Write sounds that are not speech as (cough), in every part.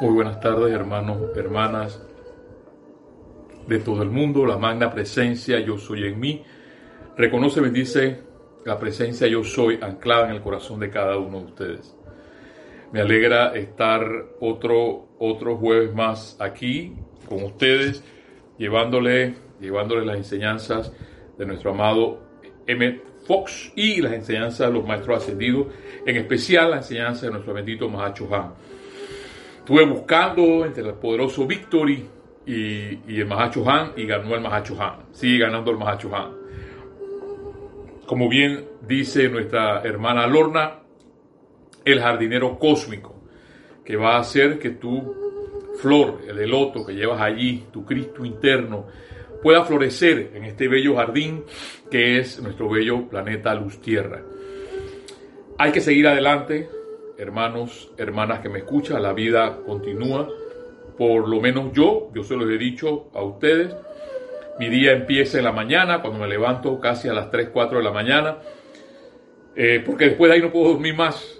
Muy buenas tardes, hermanos, hermanas de todo el mundo. La magna presencia yo soy en mí. Reconoce, bendice la presencia yo soy anclada en el corazón de cada uno de ustedes. Me alegra estar otro, otro jueves más aquí con ustedes, llevándole, llevándole las enseñanzas de nuestro amado M. Fox y las enseñanzas de los maestros ascendidos, en especial la enseñanza de nuestro bendito Mahacho Han. Estuve buscando entre el poderoso Victory y, el Mahacho Han y ganó el Mahacho Han. Sigue ganando el Mahacho Han. Como bien dice nuestra hermana Lorna, el jardinero cósmico, que va a hacer que tu flor, el eloto que llevas allí, tu Cristo interno, pueda florecer en este bello jardín que es nuestro bello planeta Luz Tierra. Hay que seguir adelante, hermanos, hermanas que me escuchan, la vida continúa. Por lo menos yo, yo se lo he dicho a ustedes, mi día empieza en la mañana, cuando me levanto casi a las 3, 4 de la mañana, eh, porque después de ahí no puedo dormir más.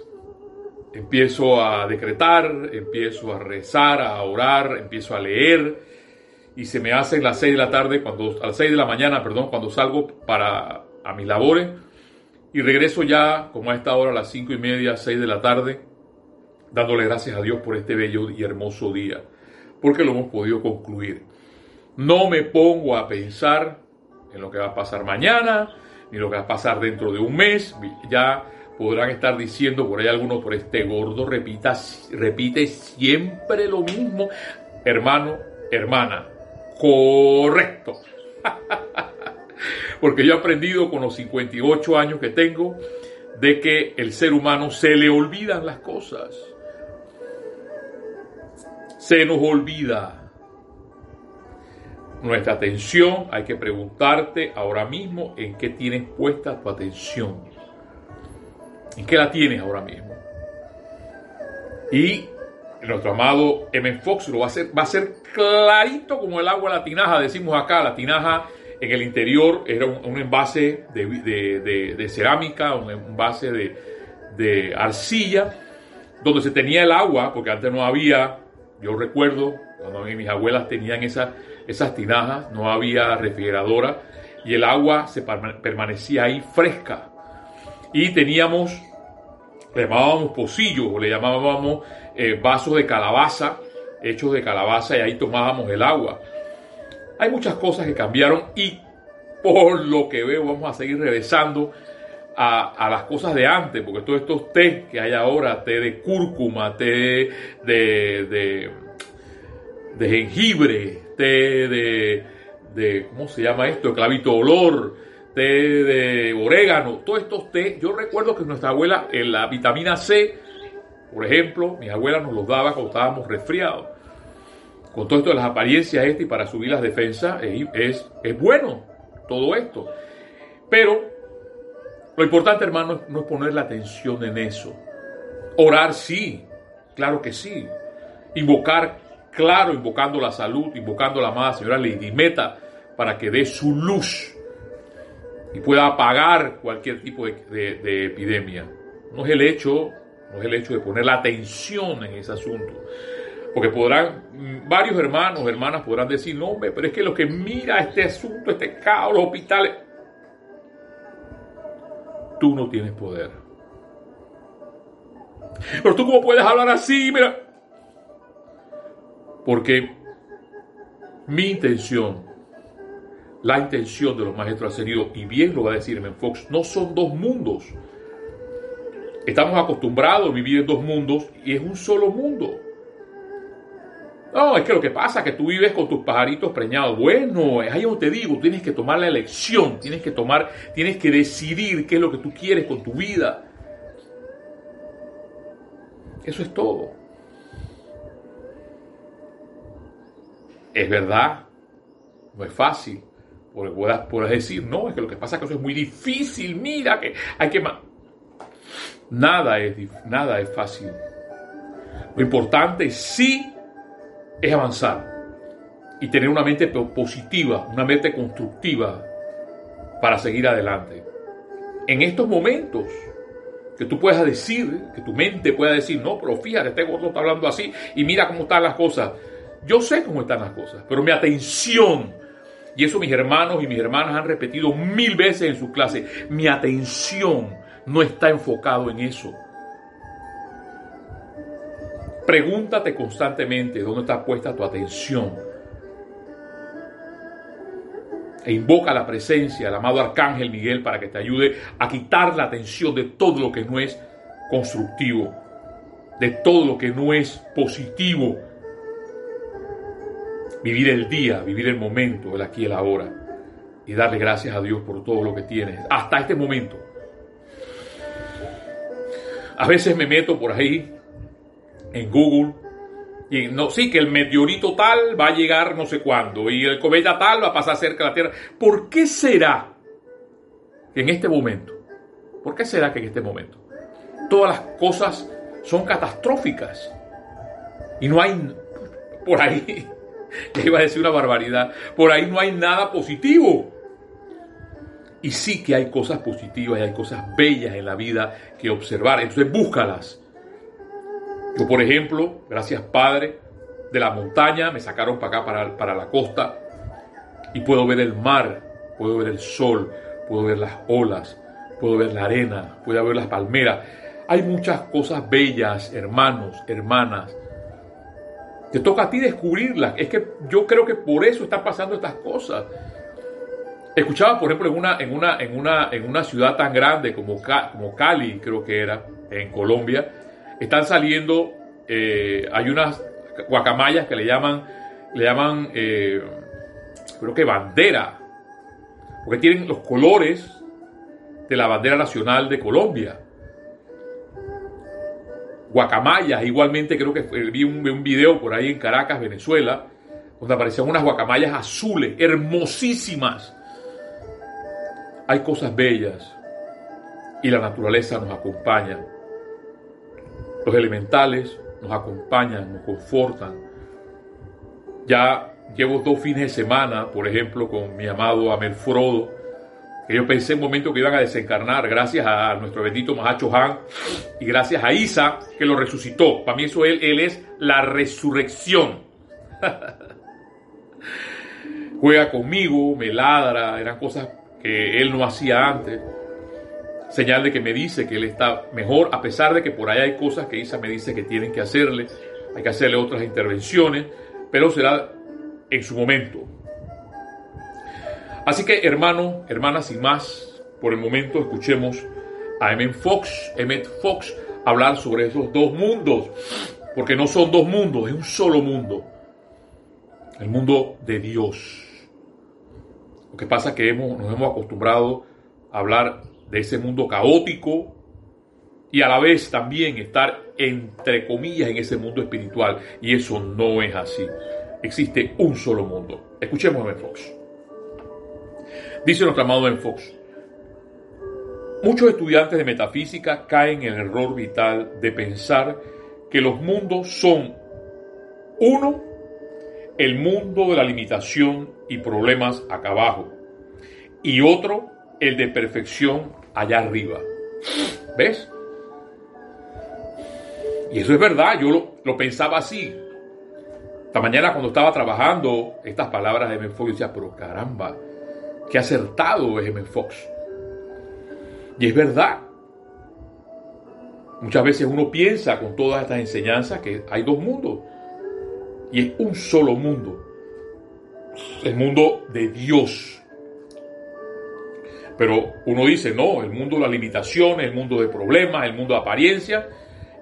Empiezo a decretar, empiezo a rezar, a orar, empiezo a leer, y se me hace las 6 de la tarde, cuando, a las 6 de la mañana, perdón, cuando salgo para a mis labores, y regreso ya, como a esta hora, a las cinco y media, seis de la tarde, dándole gracias a Dios por este bello y hermoso día, porque lo hemos podido concluir. No me pongo a pensar en lo que va a pasar mañana, ni lo que va a pasar dentro de un mes. Ya podrán estar diciendo por ahí algunos, por este gordo repita, repite siempre lo mismo. Hermano, hermana, correcto. (laughs) porque yo he aprendido con los 58 años que tengo de que el ser humano se le olvidan las cosas. Se nos olvida. Nuestra atención, hay que preguntarte ahora mismo en qué tienes puesta tu atención. ¿En qué la tienes ahora mismo? Y nuestro amado M. Fox lo va a hacer, va a ser clarito como el agua la tinaja, decimos acá, la tinaja en el interior era un, envase de, cerámica, un envase de, arcilla, donde se tenía el agua, porque antes no había, yo recuerdo, cuando mis abuelas tenían esas, tinajas, no había refrigeradora, y el agua se permanecía ahí fresca. Y teníamos, le llamábamos pocillos, o le llamábamos eh, vasos de calabaza, hechos de calabaza, y ahí tomábamos el agua. Hay muchas cosas que cambiaron y por lo que veo vamos a seguir regresando a, las cosas de antes, porque todos estos té que hay ahora, té de cúrcuma, té de, de, jengibre, té de, de, ¿cómo se llama esto? Clavito olor, té de orégano, todos estos té, yo recuerdo que nuestra abuela, en la vitamina C, por ejemplo, mi abuela nos los daba cuando estábamos resfriados con todo esto de las apariencias este y para subir las defensas, es, es, bueno todo esto. Pero lo importante, hermano, no es poner la atención en eso. Orar sí, claro que sí. Invocar, claro, invocando la salud, invocando la amada señora Lady Meta para que dé su luz y pueda apagar cualquier tipo de, de epidemia. No es el hecho, no es el hecho de poner la atención en ese asunto. Porque podrán, varios hermanos, hermanas podrán decir, no, hombre, pero es que lo que mira este asunto, este caos, los hospitales, tú no tienes poder. Pero tú cómo puedes hablar así, mira. Porque mi intención, la intención de los maestros ascendidos, y bien lo va a decir Fox, no son dos mundos. Estamos acostumbrados a vivir en dos mundos y es un solo mundo. No, es que lo que pasa es que tú vives con tus pajaritos preñados. Bueno, es ahí donde te digo, tienes que tomar la elección, tienes que tomar, tienes que decidir qué es lo que tú quieres con tu vida. Eso es todo. Es verdad, no es fácil. Porque puedas, decir, no, es que lo que pasa es que eso es muy difícil, mira, que hay que... Nada es, nada es fácil. Lo importante sí es avanzar y tener una mente positiva, una mente constructiva para seguir adelante. En estos momentos, que tú puedas decir, que tu mente pueda decir, no, pero fíjate, este gordo está hablando así y mira cómo están las cosas. Yo sé cómo están las cosas, pero mi atención, y eso mis hermanos y mis hermanas han repetido mil veces en su clase, mi atención no está enfocado en eso. Pregúntate constantemente dónde está puesta tu atención. E invoca la presencia del amado Arcángel Miguel para que te ayude a quitar la atención de todo lo que no es constructivo, de todo lo que no es positivo. Vivir el día, vivir el momento, el aquí y el ahora. Y darle gracias a Dios por todo lo que tienes hasta este momento. A veces me meto por ahí en Google. Y no, sí, que el meteorito tal va a llegar no sé cuándo y el cometa tal va a pasar cerca de la Tierra. ¿Por qué será en este momento, por qué será que en este momento todas las cosas son catastróficas y no hay por ahí, (laughs) ya iba a decir una barbaridad, por ahí no hay nada positivo? Y sí que hay cosas positivas y hay cosas bellas en la vida que observar. Entonces búscalas yo, por ejemplo, gracias Padre, de la montaña me sacaron para acá, para, para la costa, y puedo ver el mar, puedo ver el sol, puedo ver las olas, puedo ver la arena, puedo ver las palmeras. Hay muchas cosas bellas, hermanos, hermanas. Te toca a ti descubrirlas. Es que yo creo que por eso están pasando estas cosas. Escuchaba, por ejemplo, en una, en una, en una, en una ciudad tan grande como, Cali, creo que era, en Colombia, están saliendo, eh, hay unas guacamayas que le llaman, le llaman, eh, creo que bandera, porque tienen los colores de la bandera nacional de Colombia. Guacamayas, igualmente creo que vi un, un video por ahí en Caracas, Venezuela, donde aparecían unas guacamayas azules, hermosísimas. Hay cosas bellas y la naturaleza nos acompaña. Los elementales nos acompañan, nos confortan. Ya llevo dos fines de semana, por ejemplo, con mi amado Amel Frodo, que yo pensé en un momento que iban a desencarnar, gracias a nuestro bendito Mahacho Han y gracias a Isa, que lo resucitó. Para mí eso él, él es la resurrección. (laughs) Juega conmigo, me ladra, eran cosas que él no hacía antes señal de que me dice que él está mejor, a pesar de que por ahí hay cosas que Isa me dice que tienen que hacerle, hay que hacerle otras intervenciones, pero será en su momento. Así que hermano, hermanas, sin más, por el momento escuchemos a Emmett Fox, Emmett Fox hablar sobre esos dos mundos, porque no son dos mundos, es un solo mundo, el mundo de Dios. Lo que pasa es que hemos, nos hemos acostumbrado a hablar de ese mundo caótico y a la vez también estar entre comillas en ese mundo espiritual. Y eso no es así. Existe un solo mundo. Escuchemos a Ben Fox. Dice nuestro amado Ben Fox. Muchos estudiantes de metafísica caen en el error vital de pensar que los mundos son uno, el mundo de la limitación y problemas acá abajo, y otro, el de perfección allá arriba. ¿Ves? Y eso es verdad, yo lo, pensaba así. Esta mañana cuando estaba trabajando estas palabras de M. Fox, yo decía, pero caramba, qué acertado es M. Fox. Y es verdad. Muchas veces uno piensa con todas estas enseñanzas que hay dos mundos. Y es un solo mundo. El mundo de Dios. Pero uno dice, no, el mundo de las limitaciones, el mundo de problemas, el mundo de apariencia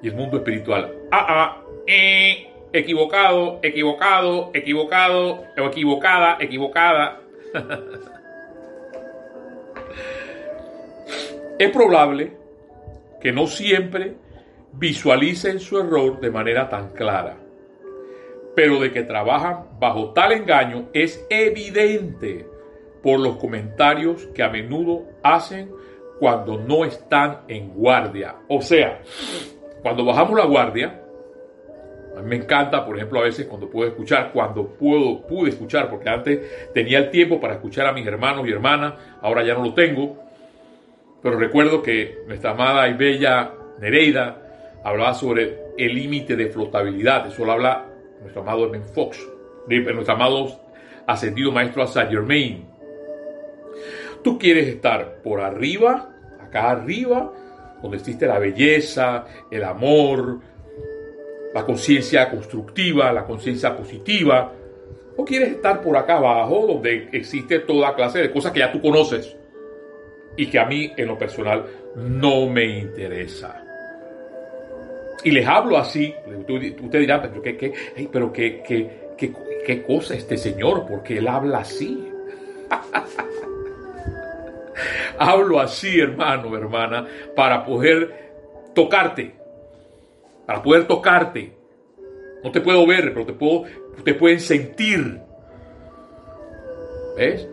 y el mundo espiritual. Ah, ah, eh, equivocado, equivocado, equivocado, equivocada, equivocada. (laughs) es probable que no siempre visualicen su error de manera tan clara, pero de que trabajan bajo tal engaño es evidente por los comentarios que a menudo hacen cuando no están en guardia. O sea, cuando bajamos la guardia, a mí me encanta, por ejemplo, a veces cuando puedo escuchar, cuando puedo, pude escuchar, porque antes tenía el tiempo para escuchar a mis hermanos y hermanas, ahora ya no lo tengo. Pero recuerdo que nuestra amada y bella Nereida hablaba sobre el límite de flotabilidad. Eso lo habla nuestro amado Edmund Fox, nuestro amado ascendido maestro a Saint Germain. Tú quieres estar por arriba, acá arriba, donde existe la belleza, el amor, la conciencia constructiva, la conciencia positiva, o quieres estar por acá abajo, donde existe toda clase de cosas que ya tú conoces y que a mí en lo personal no me interesa. Y les hablo así, usted dirá, pero qué, qué, pero qué, qué, qué, qué cosa este señor, porque él habla así. (laughs) hablo así, hermano, hermana, para poder tocarte, para poder tocarte. No te puedo ver, pero te puedo, te pueden sentir. ¿Ves?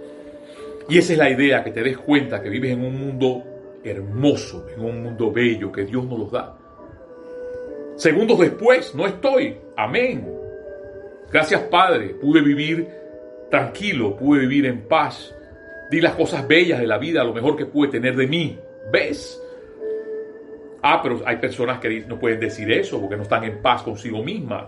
Y esa es la idea, que te des cuenta que vives en un mundo hermoso, en un mundo bello que Dios nos los da. Segundos después, no estoy. Amén. Gracias Padre, pude vivir tranquilo, pude vivir en paz. Di las cosas bellas de la vida, lo mejor que pude tener de mí. ¿Ves? Ah, pero hay personas que no pueden decir eso porque no están en paz consigo mismas.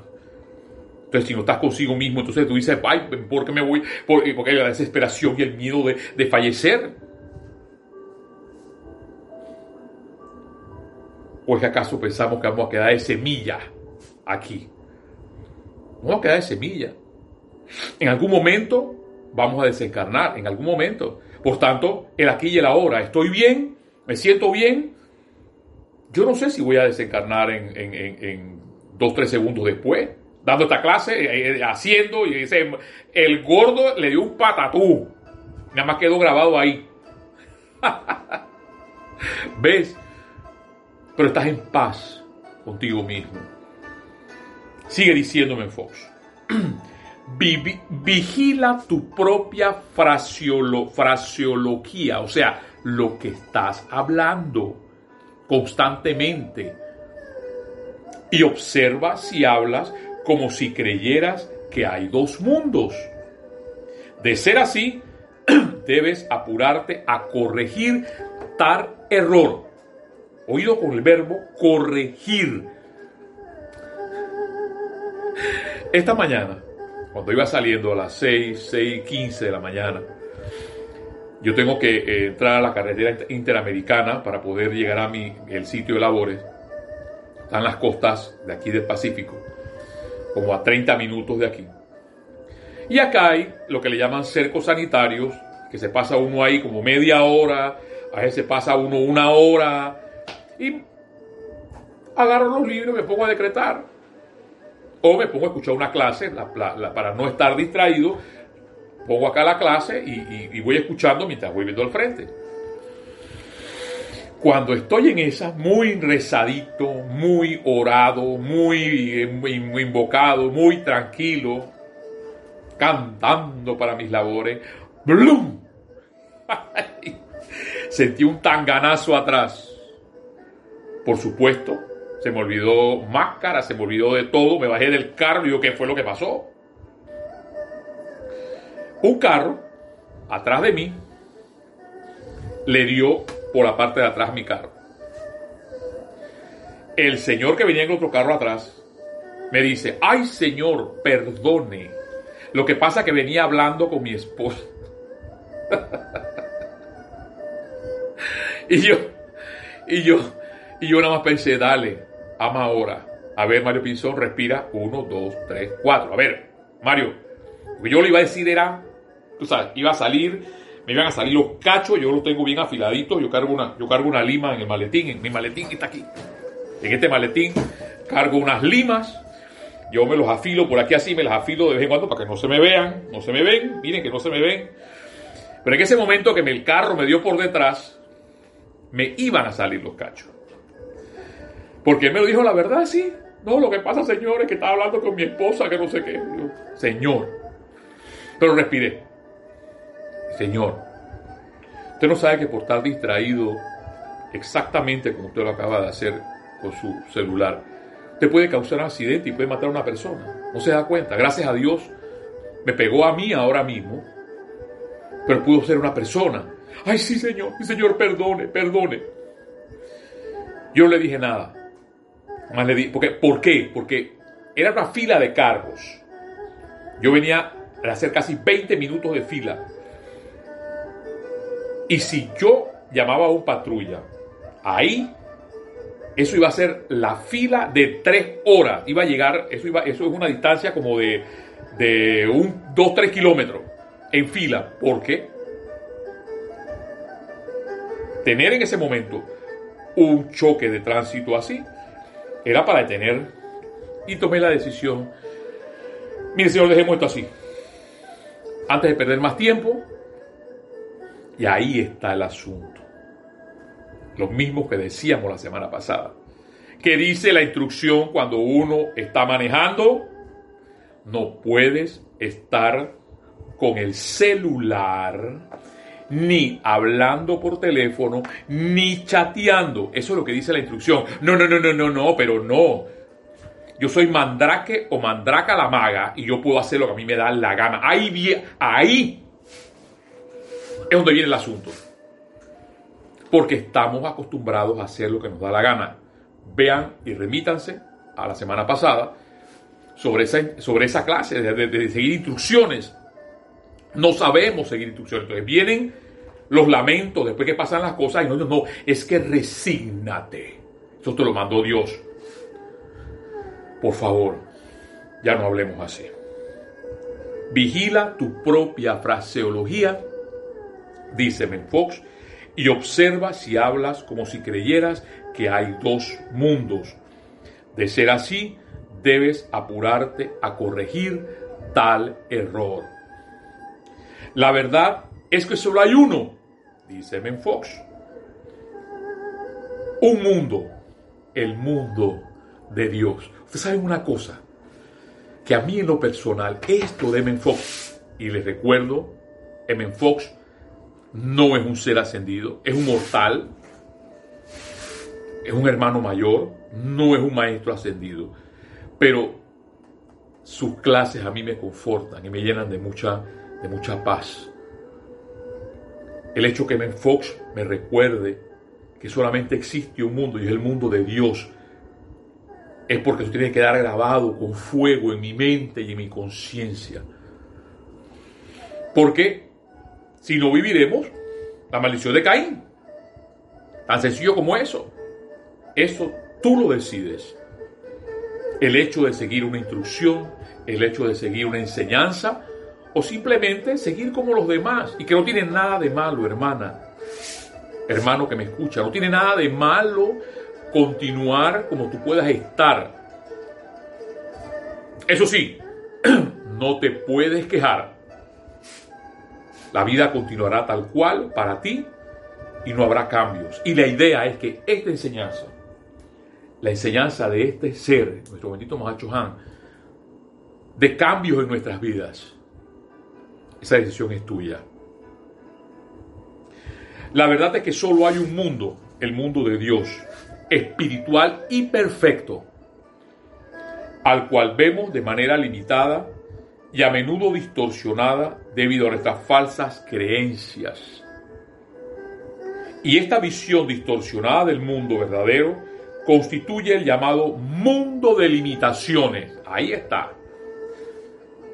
Entonces, si no estás consigo mismo, entonces tú dices, ay, ¿por qué me voy? Porque hay la desesperación y el miedo de, de fallecer. ¿O es que acaso pensamos que vamos a quedar de semilla aquí? Vamos a quedar de semilla. En algún momento vamos a desencarnar, en algún momento. Por tanto, el aquí y el ahora, estoy bien, me siento bien, yo no sé si voy a desencarnar en, dos, tres segundos después, dando esta clase, eh, eh, haciendo, y dice, el gordo le dio un patatú. Nada más quedó grabado ahí. (laughs) ¿Ves? Pero estás en paz contigo mismo. Sigue diciéndome Fox. (clears throat) Vigila tu propia fraseología, o sea, lo que estás hablando constantemente y observa si hablas como si creyeras que hay dos mundos. De ser así, (clears throat) debes apurarte a corregir tal error. Oído con el verbo corregir. Esta mañana, cuando iba saliendo a las 6, 6 15 de la mañana, yo tengo que eh, entrar a la carretera interamericana para poder llegar a mi, el sitio de labores. Están las costas de aquí del Pacífico, como a 30 minutos de aquí. Y acá hay lo que le llaman cercos sanitarios, que se pasa uno ahí como media hora, a veces se pasa uno una hora, y agarro los libros y me pongo a decretar. O me pongo a escuchar una clase para no estar distraído pongo acá la clase y, voy escuchando mientras voy viendo al frente. Cuando estoy en esa, muy rezadito, muy orado, muy, muy, invocado, muy tranquilo, cantando para mis labores, ¡blum! (laughs) Sentí un tanganazo atrás. Por supuesto, se me olvidó máscara, se me olvidó de todo, me bajé del carro y digo, ¿qué fue lo que pasó? Un carro, atrás de mí, le dio por la parte de atrás mi carro. El señor que venía en otro carro atrás me dice, ay señor, perdone. Lo que pasa que venía hablando con mi esposa. (laughs) y yo, y yo, y yo nada más pensé, dale, ama ahora. A ver, Mario Pinzón, respira. Uno, dos, tres, cuatro. A ver, Mario, lo que yo le iba a decir era, tú sabes, iba a salir, me iban a salir los cachos, yo los tengo bien afiladitos, yo cargo una, yo cargo una lima en el maletín, en mi maletín está aquí. En este maletín cargo unas limas, yo me los afilo por aquí así, me las afilo de vez en cuando para que no se me vean, no se me ven, miren que no se me ven. Pero en ese momento que el carro me dio por detrás, me iban a salir los cachos. Porque él me lo dijo la verdad, sí. No, lo que pasa, señor, es que estaba hablando con mi esposa, que no sé qué. señor. Pero respiré. Señor, usted no sabe que por estar distraído exactamente como usted lo acaba de hacer con su celular, te puede causar un accidente y puede matar a una persona. No se da cuenta. Gracias a Dios me pegó a mí ahora mismo, pero pudo ser una persona. Ay, sí, Señor, sí, Señor, perdone, perdone. Yo no le dije nada. Le di, porque, ¿Por qué? Porque era una fila de carros. Yo venía a hacer casi 20 minutos de fila. Y si yo llamaba a un patrulla, ahí eso iba a ser la fila de tres horas. Iba a llegar, eso, iba, eso es una distancia como de, de un 2-3 kilómetros en fila. ¿Por qué? Tener en ese momento un choque de tránsito así era para detener y tomé la decisión. Mire, señor, dejemos esto así. Antes de perder más tiempo, y ahí está el asunto. Lo mismo que decíamos la semana pasada. Que dice la instrucción cuando uno está manejando, no puedes estar con el celular, ni hablando por teléfono, ni chateando. Eso es lo que dice la instrucción. No, no, no, no, no, no, pero no. Yo soy mandrake o mandraca la maga y yo puedo hacer lo que a mí me da la gana. Ahí, ahí es donde viene el asunto. Porque estamos acostumbrados a hacer lo que nos da la gana. Vean y remítanse a la semana pasada sobre esa, sobre esa clase de, seguir instrucciones. No sabemos seguir instrucciones. Entonces vienen los lamentos después que pasan las cosas y no, no, es que resígnate. Eso te lo mandó Dios. Por favor, ya no hablemos así. Vigila tu propia fraseología dice Fox, y observa si hablas como si creyeras que hay dos mundos. De ser así, debes apurarte a corregir tal error. La verdad es que solo hay uno, dice Fox. Un mundo, el mundo de Dios. Ustedes saben una cosa, que a mí en lo personal, esto de Fox, y les recuerdo, Fox no es un ser ascendido, es un mortal, es un hermano mayor, no es un maestro ascendido, pero sus clases a mí me confortan y me llenan de mucha, de mucha paz. El hecho que Men Fox me recuerde que solamente existe un mundo y es el mundo de Dios, es porque eso tiene que quedar grabado con fuego en mi mente y en mi conciencia. Porque si no viviremos la maldición de Caín. Tan sencillo como eso. Eso tú lo decides. El hecho de seguir una instrucción, el hecho de seguir una enseñanza, o simplemente seguir como los demás. Y que no tiene nada de malo, hermana. Hermano que me escucha, no tiene nada de malo continuar como tú puedas estar. Eso sí, (clears throat) no te puedes quejar la vida continuará tal cual para ti y no habrá cambios. Y la idea es que esta enseñanza, la enseñanza de este ser, nuestro bendito Mahacho Han, de cambios en nuestras vidas, esa decisión es tuya. La verdad es que solo hay un mundo, el mundo de Dios, espiritual y perfecto, al cual vemos de manera limitada y a menudo distorsionada debido a nuestras falsas creencias. Y esta visión distorsionada del mundo verdadero constituye el llamado mundo de limitaciones. Ahí está.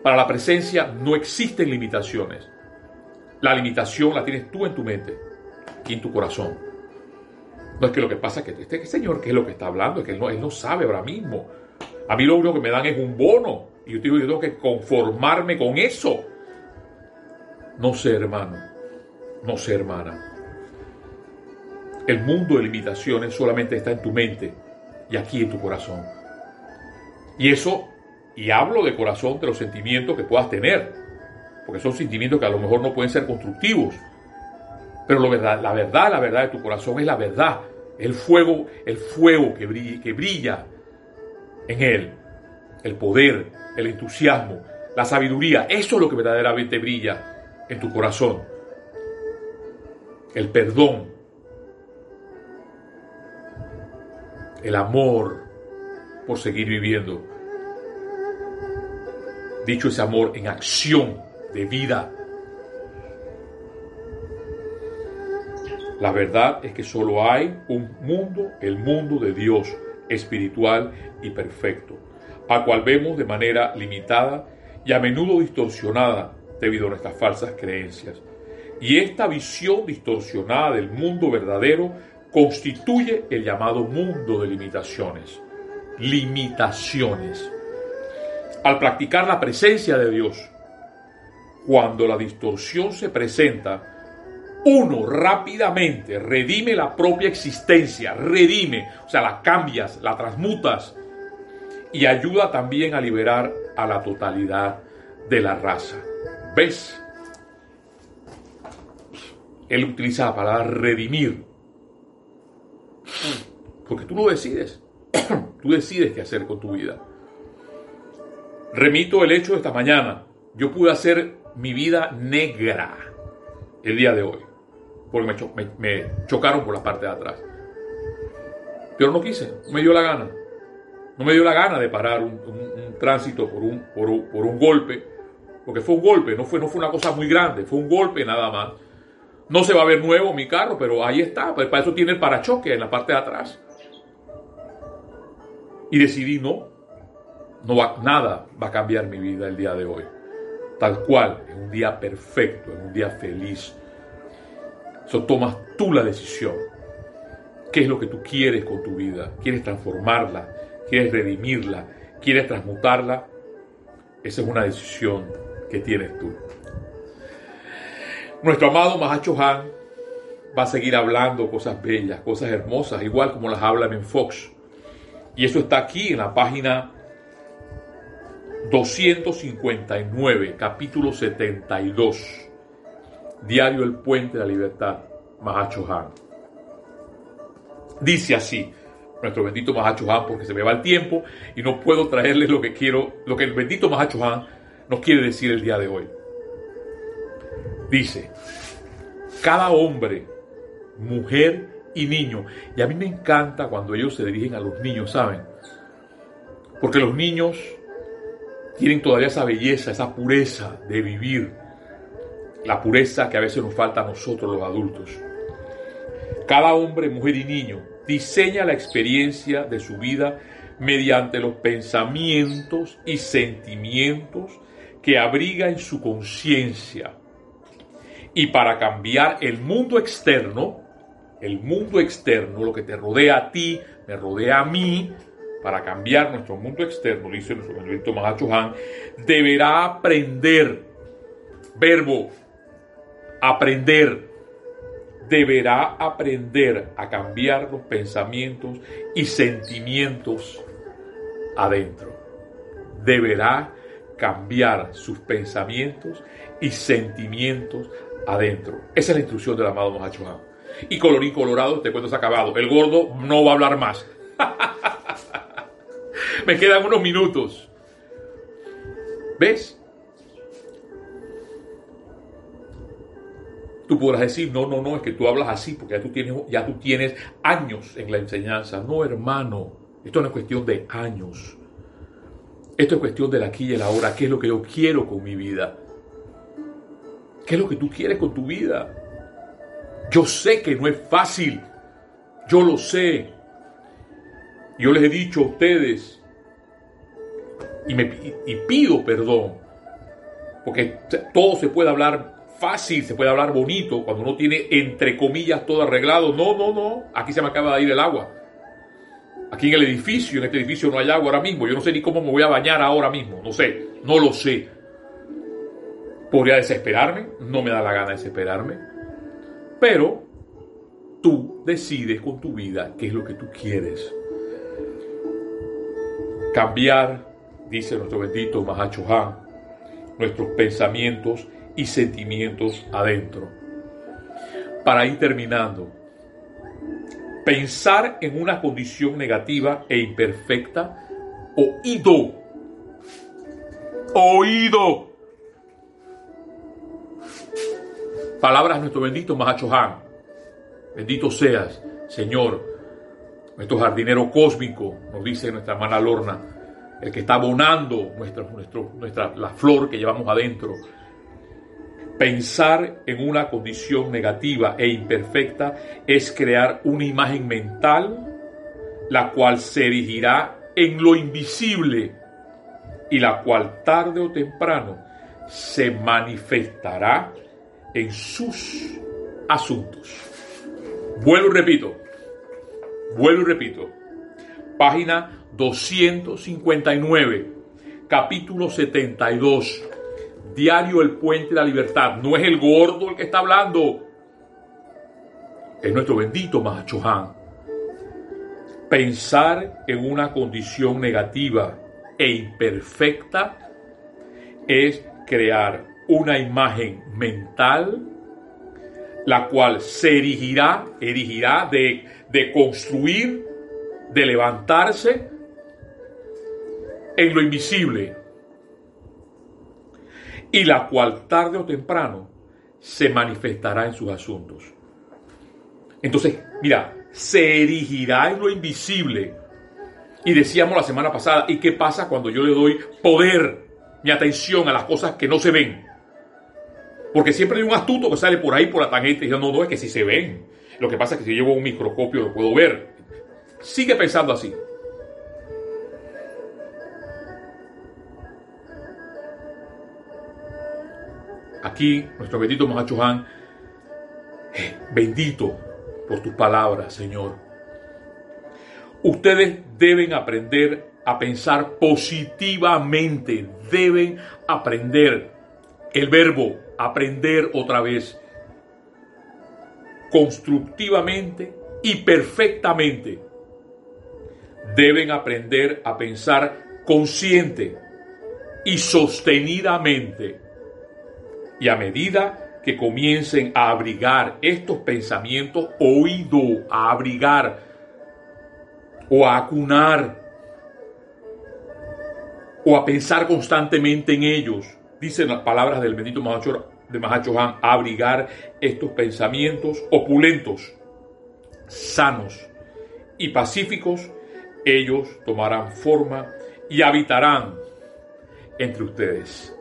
Para la presencia no existen limitaciones. La limitación la tienes tú en tu mente y en tu corazón. No es que lo que pasa es que este señor, ¿qué es lo que está hablando? Es que él no, él no sabe ahora mismo. A mí lo único que me dan es un bono. Y yo digo, yo tengo que conformarme con eso. No sé, hermano. No sé, hermana. El mundo de limitaciones solamente está en tu mente y aquí en tu corazón. Y eso, y hablo de corazón, de los sentimientos que puedas tener, porque son sentimientos que a lo mejor no pueden ser constructivos. Pero lo verdad, la verdad, la verdad de tu corazón es la verdad. El fuego, el fuego que brilla, que brilla en él. El poder, el entusiasmo, la sabiduría. Eso es lo que verdaderamente brilla en tu corazón. El perdón. El amor por seguir viviendo. Dicho ese amor en acción de vida. La verdad es que solo hay un mundo, el mundo de Dios, espiritual y perfecto, al cual vemos de manera limitada y a menudo distorsionada debido a nuestras falsas creencias. Y esta visión distorsionada del mundo verdadero constituye el llamado mundo de limitaciones. Limitaciones. Al practicar la presencia de Dios, cuando la distorsión se presenta, uno rápidamente redime la propia existencia, redime, o sea, la cambias, la transmutas y ayuda también a liberar a la totalidad de la raza. ¿Ves? Él utiliza la palabra redimir. Porque tú lo decides. (coughs) tú decides qué hacer con tu vida. Remito el hecho de esta mañana. Yo pude hacer mi vida negra el día de hoy. Porque me, chocaron por la parte de atrás. Pero no quise, no me dio la gana. No me dio la gana de parar un, tránsito por un, por golpe. Porque fue un golpe, no fue, no fue una cosa muy grande, fue un golpe nada más. No se va a ver nuevo mi carro, pero ahí está. Pues para eso tiene el parachoque en la parte de atrás. Y decidí no. No va, nada va a cambiar mi vida el día de hoy. Tal cual, en un día perfecto, en un día feliz. Eso tomas tú la decisión. ¿Qué es lo que tú quieres con tu vida? ¿Quieres transformarla? ¿Quieres redimirla? ¿Quieres transmutarla? Esa es una decisión que tienes tú. Nuestro amado Mahacho Han va a seguir hablando cosas bellas, cosas hermosas, igual como las hablan en Fox. Y eso está aquí en la página 259, capítulo 72, Diario El Puente de la Libertad, Mahacho Han. Dice así, nuestro bendito Mahacho Han, porque se me va el tiempo y no puedo traerles lo que quiero, lo que el bendito Mahacho Han nos quiere decir el día de hoy. Dice, cada hombre, mujer y niño, y a mí me encanta cuando ellos se dirigen a los niños, ¿saben? Porque los niños tienen todavía esa belleza, esa pureza de vivir, la pureza que a veces nos falta a nosotros los adultos. Cada hombre, mujer y niño diseña la experiencia de su vida mediante los pensamientos y sentimientos que abriga en su conciencia y para cambiar el mundo externo, el mundo externo, lo que te rodea a ti, me rodea a mí, para cambiar nuestro mundo externo, dice nuestro benedicto Mahacho Han, deberá aprender, verbo, aprender, deberá aprender a cambiar los pensamientos y sentimientos adentro. Deberá cambiar sus pensamientos y sentimientos adentro. Esa es la instrucción del amado Mohacho Y colorín colorado, este cuento ha acabado. El gordo no va a hablar más. (laughs) (laughs) Me quedan unos minutos. ¿Ves? Tú podrás decir, no, no, no, es que tú hablas así porque ya tú tienes, ya tú tienes años en la enseñanza. No, hermano, esto no es cuestión de años. Esto es cuestión del aquí y el ahora. ¿Qué es lo que yo quiero con mi vida? ¿Qué es lo que tú quieres con tu vida? Yo sé que no es fácil. Yo lo sé. Yo les he dicho a ustedes y, me, pido perdón. Porque todo se puede hablar fácil, se puede hablar bonito cuando uno tiene entre comillas todo arreglado. No, no, no. Aquí se me acaba de ir el agua. Aquí en el edificio, en este edificio no hay agua ahora mismo. Yo no sé ni cómo me voy a bañar ahora mismo. No sé, no lo sé. Podría desesperarme, no me da la gana desesperarme, pero tú decides con tu vida qué es lo que tú quieres. Cambiar, dice nuestro bendito Mahacho Han, nuestros pensamientos y sentimientos adentro. Para ir terminando, pensar en una condición negativa e imperfecta, oído, oído, Palabras de nuestro bendito Mahachohan. Bendito seas, Señor, nuestro jardinero cósmico, nos dice nuestra hermana Lorna, el que está abonando nuestra, la flor que llevamos adentro. Pensar en una condición negativa e imperfecta es crear una imagen mental la cual se erigirá en lo invisible y la cual tarde o temprano se manifestará en sus asuntos. Vuelvo y repito, vuelvo y repito, página 259, capítulo 72, diario El Puente de la Libertad. No es el gordo el que está hablando, es nuestro bendito Mahachohan. Pensar en una condición negativa e imperfecta es crear una imagen mental la cual se erigirá, erigirá de, de construir, de levantarse en lo invisible y la cual tarde o temprano se manifestará en sus asuntos. Entonces, mira, se erigirá en lo invisible. Y decíamos la semana pasada, ¿y qué pasa cuando yo le doy poder, mi atención a las cosas que no se ven? Porque siempre hay un astuto que sale por ahí por la tangente y dice, no, no, es que si se ven. Lo que pasa es que si llevo un microscopio lo puedo ver. Sigue pensando así. Aquí, nuestro bendito Mahacho Han, eh, bendito por tus palabras, Señor. Ustedes deben aprender a pensar positivamente, deben aprender el verbo aprender otra vez, constructivamente y perfectamente. Deben aprender a pensar consciente y sostenidamente. Y a medida que comiencen a abrigar estos pensamientos, oído, a abrigar o a acunar o a pensar constantemente en ellos, dicen las palabras del bendito Mahacho, de Mahacho Han, abrigar estos pensamientos opulentos, sanos y pacíficos, ellos tomarán forma y habitarán entre ustedes.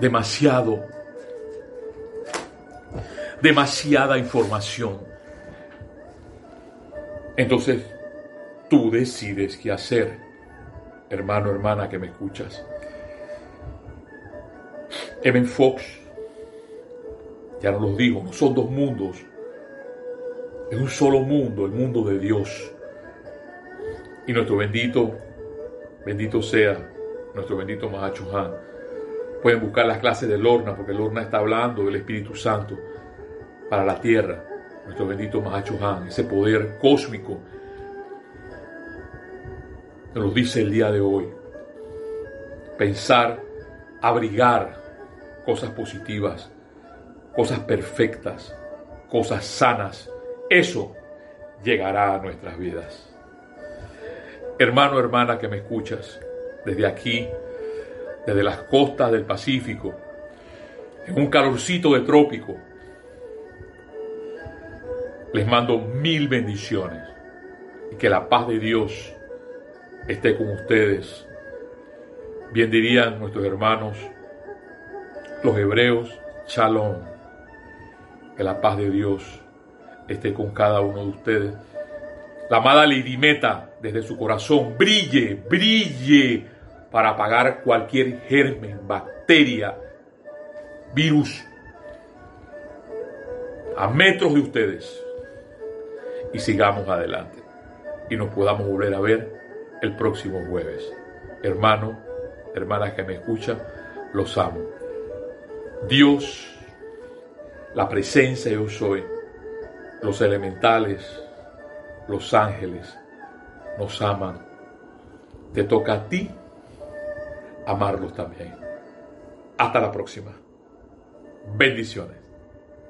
Demasiado, demasiada información. Entonces, tú decides qué hacer, hermano, hermana que me escuchas. Evan Fox ya nos lo dijo, no son dos mundos, es un solo mundo, el mundo de Dios. Y nuestro bendito, bendito sea, nuestro bendito Mahacho Han. Pueden buscar las clases de Lorna, porque Lorna está hablando del Espíritu Santo para la tierra. Nuestro bendito Mahacho Han, ese poder cósmico, nos lo dice el día de hoy. Pensar, abrigar cosas positivas, cosas perfectas, cosas sanas. Eso llegará a nuestras vidas. Hermano, hermana que me escuchas, desde aquí, desde las costas del Pacífico, en un calorcito de trópico, les mando mil bendiciones y que la paz de Dios esté con ustedes. Bien dirían nuestros hermanos los hebreos, shalom. Que la paz de Dios esté con cada uno de ustedes. La amada Lidimeta, desde su corazón, brille, brille para apagar cualquier germen, bacteria, virus a metros de ustedes y sigamos adelante y nos podamos volver a ver el próximo jueves. Hermano, hermana que me escucha, los amo. Dios, la presencia yo soy, los elementales, los ángeles nos aman. Te toca a ti amarlos también. Hasta la próxima. Bendiciones.